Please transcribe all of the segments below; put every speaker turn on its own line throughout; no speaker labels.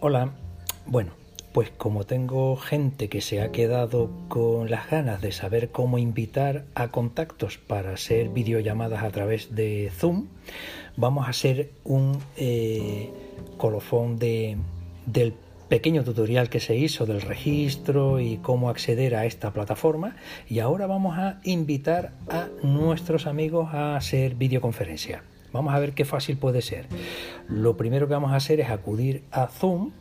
Hola, bueno, pues como tengo gente que se ha quedado con las ganas de saber cómo invitar a contactos para hacer videollamadas a través de Zoom, vamos a hacer un eh, colofón de, del pequeño tutorial que se hizo del registro y cómo acceder a esta plataforma y ahora vamos a invitar a nuestros amigos a hacer videoconferencia. Vamos a ver qué fácil puede ser. Lo primero que vamos a hacer es acudir a Zoom.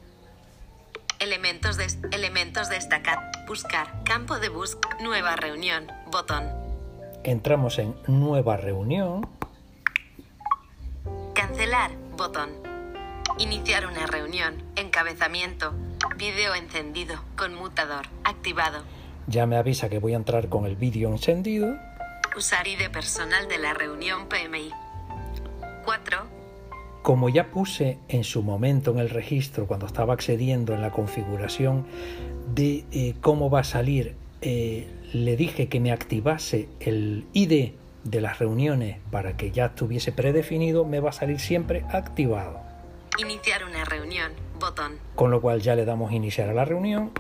Elementos, de, elementos destacar. Buscar. Campo de búsqueda. Nueva reunión. Botón.
Entramos en Nueva reunión.
Cancelar. Botón. Iniciar una reunión. Encabezamiento. Vídeo encendido. Conmutador. Activado.
Ya me avisa que voy a entrar con el vídeo encendido.
Usar ID personal de la reunión PMI. 4.
Como ya puse en su momento en el registro, cuando estaba accediendo en la configuración de eh, cómo va a salir, eh, le dije que me activase el ID de las reuniones para que ya estuviese predefinido, me va a salir siempre activado.
Iniciar una reunión. Botón.
Con lo cual ya le damos iniciar a la reunión.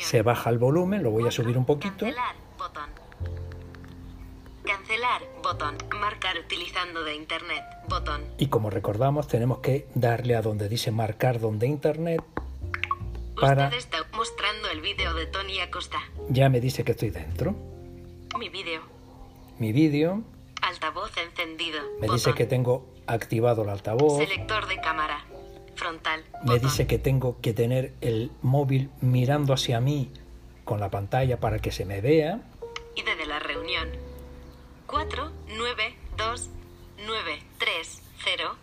Se baja el volumen, lo voy a subir un poquito.
Cancelar. Botón. Cancelar. Botón. Marcar utilizando de internet. Botón.
Y como recordamos, tenemos que darle a donde dice marcar donde internet. Para-
Usted está mostrando el vídeo de Tony Acosta.
Ya me dice que estoy dentro.
Mi vídeo.
Mi vídeo
Altavoz encendido.
me
Botón.
dice que tengo activado el altavoz.
Selector de cámara. Frontal.
Me
Botón.
dice que tengo que tener el móvil mirando hacia mí con la pantalla para que se me vea.
ID de la reunión. 4, 9, 2, 9, 3, 0,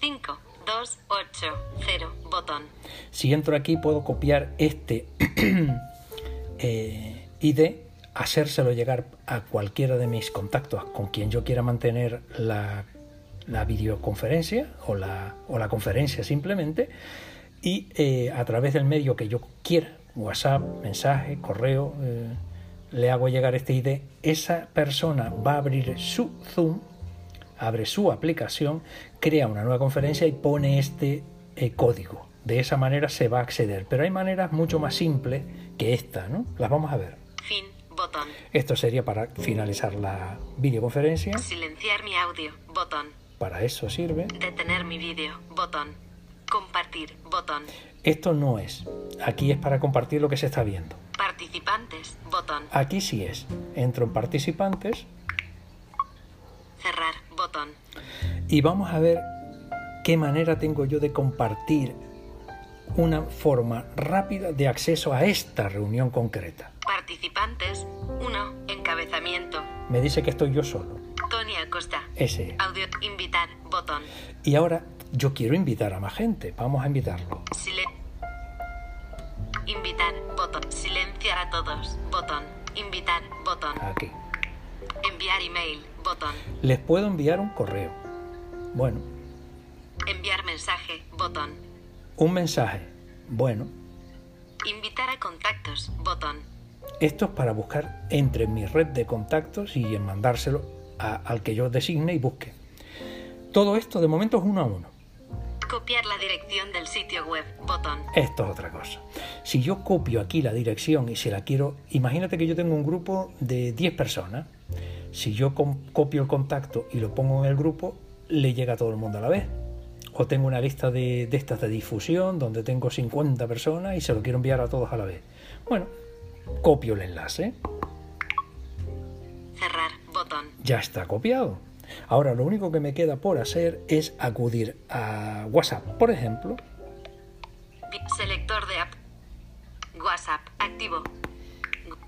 5, 2, 8, 0. Botón.
Si entro aquí puedo copiar este eh, ID, hacérselo llegar a cualquiera de mis contactos con quien yo quiera mantener la, la videoconferencia o la, o la conferencia simplemente y eh, a través del medio que yo quiera, WhatsApp, mensaje, correo, eh, le hago llegar este ID, esa persona va a abrir su Zoom, abre su aplicación, crea una nueva conferencia y pone este eh, código. De esa manera se va a acceder. Pero hay maneras mucho más simples que esta, ¿no? Las vamos a ver.
Fin. Botón.
Esto sería para finalizar la videoconferencia.
Silenciar mi audio. Botón.
Para eso sirve.
Detener mi vídeo. Botón. Compartir. Botón.
Esto no es. Aquí es para compartir lo que se está viendo.
Participantes. Botón.
Aquí sí es. Entro en participantes
Cerrar. Botón.
y vamos a ver qué manera tengo yo de compartir una forma rápida de acceso a esta reunión concreta.
Participantes. 1. Encabezamiento.
Me dice que estoy yo solo.
Tony Acosta.
Ese.
Audio. Invitar. Botón.
Y ahora yo quiero invitar a más gente. Vamos a invitarlo.
Sile Invitar. Botón. Silenciar a todos. Botón. Invitar. Botón.
Aquí.
Enviar email. Botón.
Les puedo enviar un correo. Bueno,
Enviar mensaje. Botón.
un mensaje. Bueno,
Invitar a contactos. Botón.
Esto es para buscar entre mi red de contactos y en mandárselo a- al que yo designe y busque. Todo esto de momento es uno a uno.
Copiar la dirección del sitio web. Botón.
Esto es otra cosa. Si yo copio aquí la dirección y se la quiero, imagínate que yo tengo un grupo de 10 personas. Si yo copio el contacto y lo pongo en el grupo, le llega a todo el mundo a la vez. O tengo una lista de, de estas de difusión donde tengo 50 personas y se lo quiero enviar a todos a la vez. Bueno, copio el enlace,
Cerrar. Botón.
ya está copiado. Ahora lo único que me queda por hacer es acudir a WhatsApp, por ejemplo,
Selector de app. WhatsApp. Activo.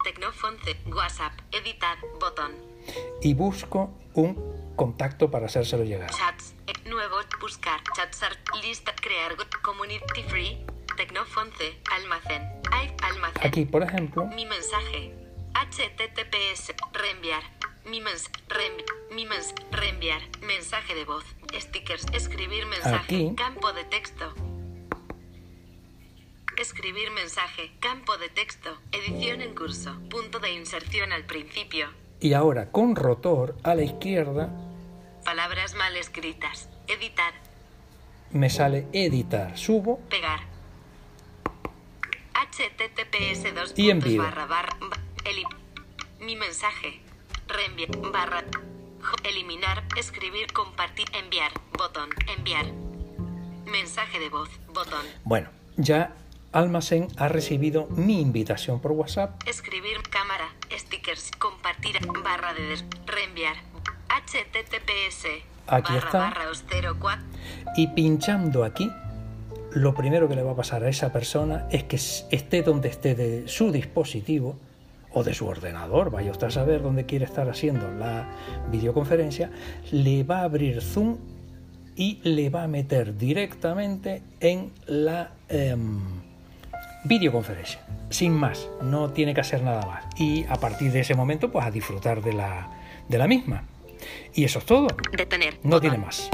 Tecnofonce. WhatsApp. Editar. Botón.
y busco un contacto para hacérselo llegar.
Chats. eh, Nuevo. Buscar. Chatsar. Lista. Crear. Community free. Tecnofonce. Almacén. Almacén.
Aquí, por ejemplo,
Mi mensaje. HTTPS. Reenviar. Mi mens. reenvi- mi mens. Reenviar. Mensaje de voz. Stickers. Escribir mensaje.
Aquí.
Campo de texto. Escribir mensaje. Campo de texto. Edición en curso. Punto de inserción al principio.
Y ahora con rotor a la izquierda
Palabras mal escritas. Editar.
me sale editar. Subo
Pegar. Https dos
Y
barra barra mi mensaje reenviar barra eliminar escribir compartir enviar botón enviar. Mensaje de voz botón.
Bueno, ya Almacén ha recibido mi invitación por WhatsApp.
Escribir cámara stickers compartir barra de des- reenviar. Https
Aquí
barra
está.
barra 04
y pinchando aquí, lo primero que le va a pasar a esa persona es que esté donde esté de su dispositivo o de su ordenador, vaya usted a saber dónde quiere estar haciendo la videoconferencia, le va a abrir Zoom y le va a meter directamente en la em, videoconferencia. Sin más, no tiene que hacer nada más. Y a partir de ese momento, pues a disfrutar de la, de la misma. Y eso es todo.
detener
No tiene más.